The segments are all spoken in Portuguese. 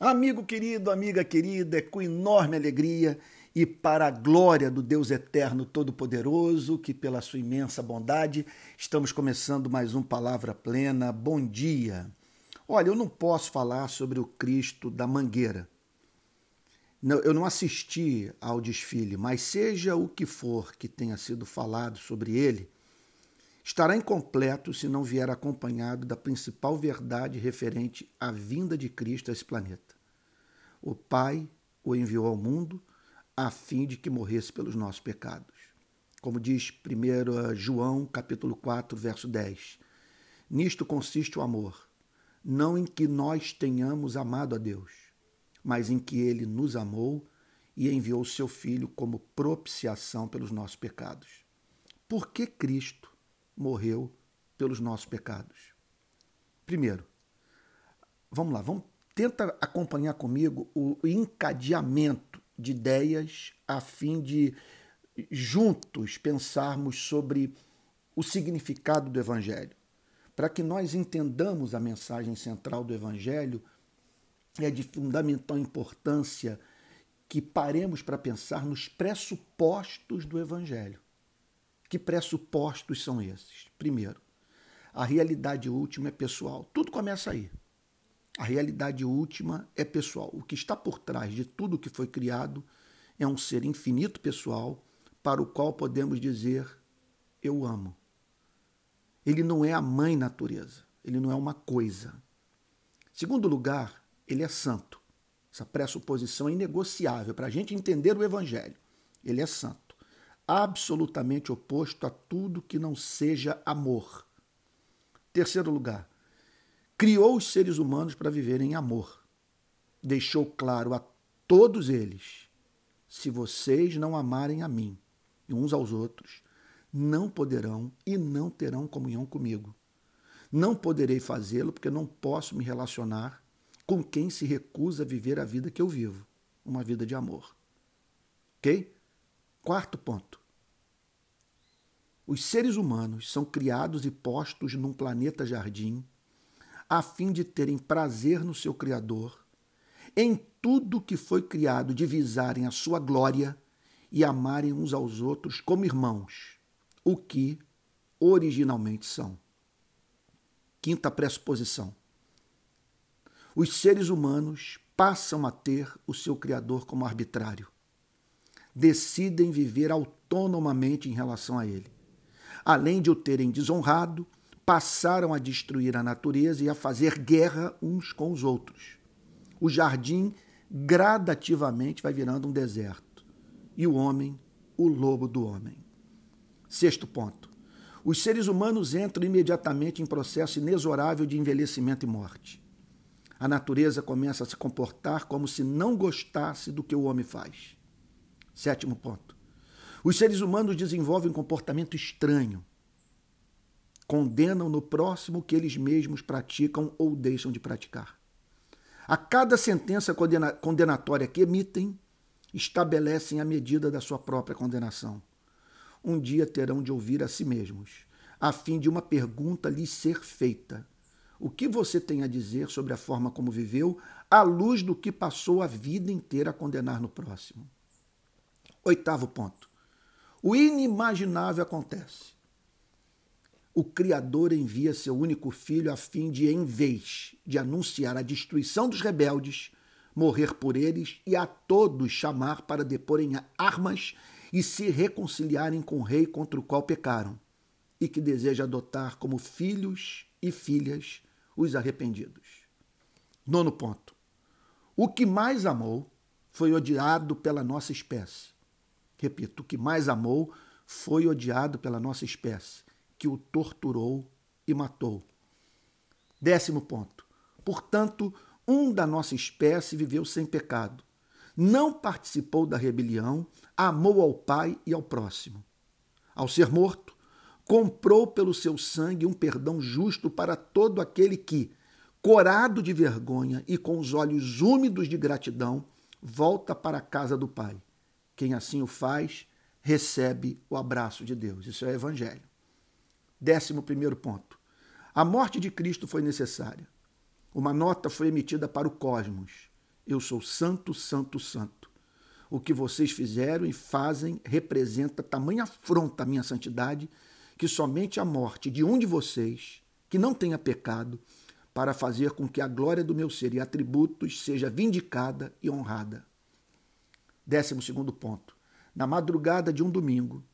Amigo querido, amiga querida, é com enorme alegria e para a glória do Deus Eterno Todo-Poderoso, que pela sua imensa bondade estamos começando mais um Palavra Plena. Bom dia. Olha, eu não posso falar sobre o Cristo da Mangueira. Eu não assisti ao desfile, mas seja o que for que tenha sido falado sobre ele, estará incompleto se não vier acompanhado da principal verdade referente à vinda de Cristo a esse planeta. O Pai o enviou ao mundo a fim de que morresse pelos nossos pecados. Como diz 1 João, capítulo 4, verso 10. Nisto consiste o amor, não em que nós tenhamos amado a Deus, mas em que ele nos amou e enviou seu filho como propiciação pelos nossos pecados. Por que Cristo morreu pelos nossos pecados. Primeiro, vamos lá, vamos tenta acompanhar comigo o encadeamento de ideias a fim de juntos pensarmos sobre o significado do evangelho. Para que nós entendamos a mensagem central do evangelho, é de fundamental importância que paremos para pensar nos pressupostos do evangelho. Que pressupostos são esses? Primeiro, a realidade última é pessoal. Tudo começa aí. A realidade última é pessoal. O que está por trás de tudo que foi criado é um ser infinito pessoal para o qual podemos dizer eu amo. Ele não é a mãe natureza, ele não é uma coisa. Segundo lugar, ele é santo. Essa pressuposição é inegociável para a gente entender o Evangelho. Ele é santo absolutamente oposto a tudo que não seja amor. Terceiro lugar, criou os seres humanos para viverem em amor. Deixou claro a todos eles: se vocês não amarem a mim e uns aos outros, não poderão e não terão comunhão comigo. Não poderei fazê-lo porque não posso me relacionar com quem se recusa a viver a vida que eu vivo, uma vida de amor. Ok? Quarto ponto. Os seres humanos são criados e postos num planeta jardim a fim de terem prazer no seu Criador, em tudo que foi criado, divisarem a sua glória e amarem uns aos outros como irmãos, o que originalmente são. Quinta pressuposição. Os seres humanos passam a ter o seu Criador como arbitrário decidem viver autonomamente em relação a ele. Além de o terem desonrado, passaram a destruir a natureza e a fazer guerra uns com os outros. O jardim gradativamente vai virando um deserto e o homem, o lobo do homem. Sexto ponto. Os seres humanos entram imediatamente em processo inexorável de envelhecimento e morte. A natureza começa a se comportar como se não gostasse do que o homem faz. Sétimo ponto. Os seres humanos desenvolvem um comportamento estranho. Condenam no próximo o que eles mesmos praticam ou deixam de praticar. A cada sentença condenatória que emitem, estabelecem a medida da sua própria condenação. Um dia terão de ouvir a si mesmos, a fim de uma pergunta lhes ser feita. O que você tem a dizer sobre a forma como viveu, à luz do que passou a vida inteira a condenar no próximo? Oitavo ponto. O inimaginável acontece. O Criador envia seu único filho a fim de, em vez de anunciar a destruição dos rebeldes, morrer por eles e a todos chamar para deporem armas e se reconciliarem com o rei contra o qual pecaram, e que deseja adotar como filhos e filhas os arrependidos. Nono ponto. O que mais amou foi odiado pela nossa espécie repito, o que mais amou foi odiado pela nossa espécie, que o torturou e matou. Décimo ponto. Portanto, um da nossa espécie viveu sem pecado. Não participou da rebelião, amou ao Pai e ao próximo. Ao ser morto, comprou pelo seu sangue um perdão justo para todo aquele que, corado de vergonha e com os olhos úmidos de gratidão, volta para a casa do Pai. Quem assim o faz, recebe o abraço de Deus. Isso é o Evangelho. Décimo primeiro ponto. A morte de Cristo foi necessária. Uma nota foi emitida para o cosmos, Eu sou santo, santo, santo. O que vocês fizeram e fazem representa tamanha afronta à minha santidade que somente a morte de um de vocês, que não tenha pecado, para fazer com que a glória do meu ser e atributos seja vindicada e honrada. Décimo segundo ponto. Na madrugada de um domingo,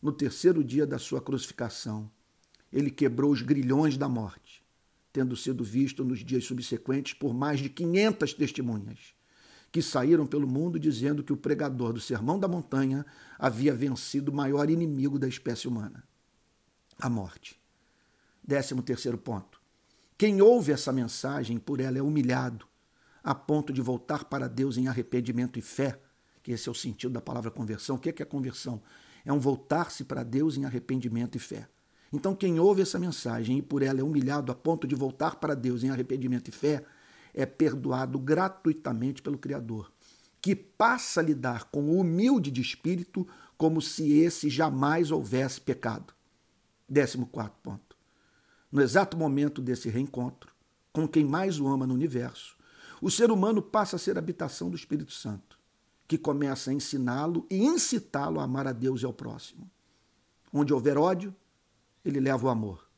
no terceiro dia da sua crucificação, ele quebrou os grilhões da morte, tendo sido visto nos dias subsequentes por mais de 500 testemunhas, que saíram pelo mundo dizendo que o pregador do Sermão da Montanha havia vencido o maior inimigo da espécie humana, a morte. Décimo terceiro ponto. Quem ouve essa mensagem por ela é humilhado, a ponto de voltar para Deus em arrependimento e fé, que esse é o sentido da palavra conversão. O que é, que é conversão? É um voltar-se para Deus em arrependimento e fé. Então, quem ouve essa mensagem e por ela é humilhado a ponto de voltar para Deus em arrependimento e fé, é perdoado gratuitamente pelo Criador, que passa a lidar com o humilde de espírito como se esse jamais houvesse pecado. Décimo quarto ponto. No exato momento desse reencontro, com quem mais o ama no universo, o ser humano passa a ser habitação do Espírito Santo, que começa a ensiná-lo e incitá-lo a amar a Deus e ao próximo. Onde houver ódio, ele leva o amor.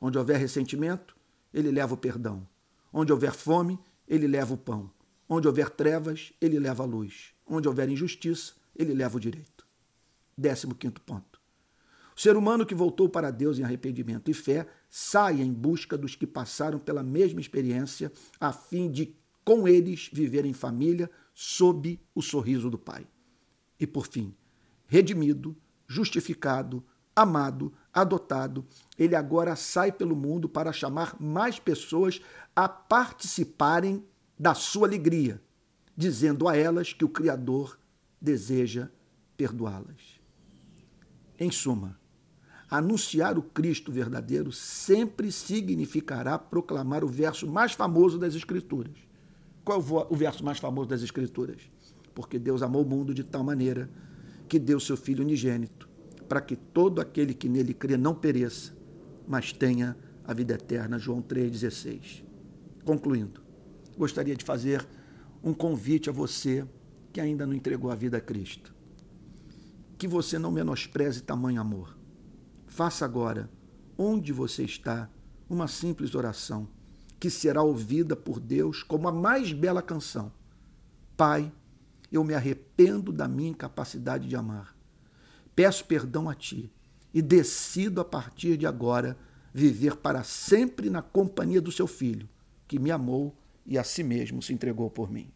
Onde houver ressentimento, ele leva o perdão. Onde houver fome, ele leva o pão. Onde houver trevas, ele leva a luz. Onde houver injustiça, ele leva o direito. Décimo quinto ponto. O ser humano que voltou para Deus em arrependimento e fé sai em busca dos que passaram pela mesma experiência, a fim de, com eles, viver em família sob o sorriso do Pai. E, por fim, redimido, justificado, amado, adotado, ele agora sai pelo mundo para chamar mais pessoas a participarem da sua alegria, dizendo a elas que o Criador deseja perdoá-las. Em suma, anunciar o Cristo verdadeiro sempre significará proclamar o verso mais famoso das Escrituras. Qual é o verso mais famoso das Escrituras? Porque Deus amou o mundo de tal maneira que deu seu Filho unigênito para que todo aquele que nele crê não pereça, mas tenha a vida eterna. João 3,16. Concluindo, gostaria de fazer um convite a você que ainda não entregou a vida a Cristo. Que você não menospreze tamanho amor. Faça agora, onde você está, uma simples oração que será ouvida por Deus como a mais bela canção. Pai, eu me arrependo da minha incapacidade de amar peço perdão a ti e decido a partir de agora viver para sempre na companhia do seu filho, que me amou e a si mesmo se entregou por mim.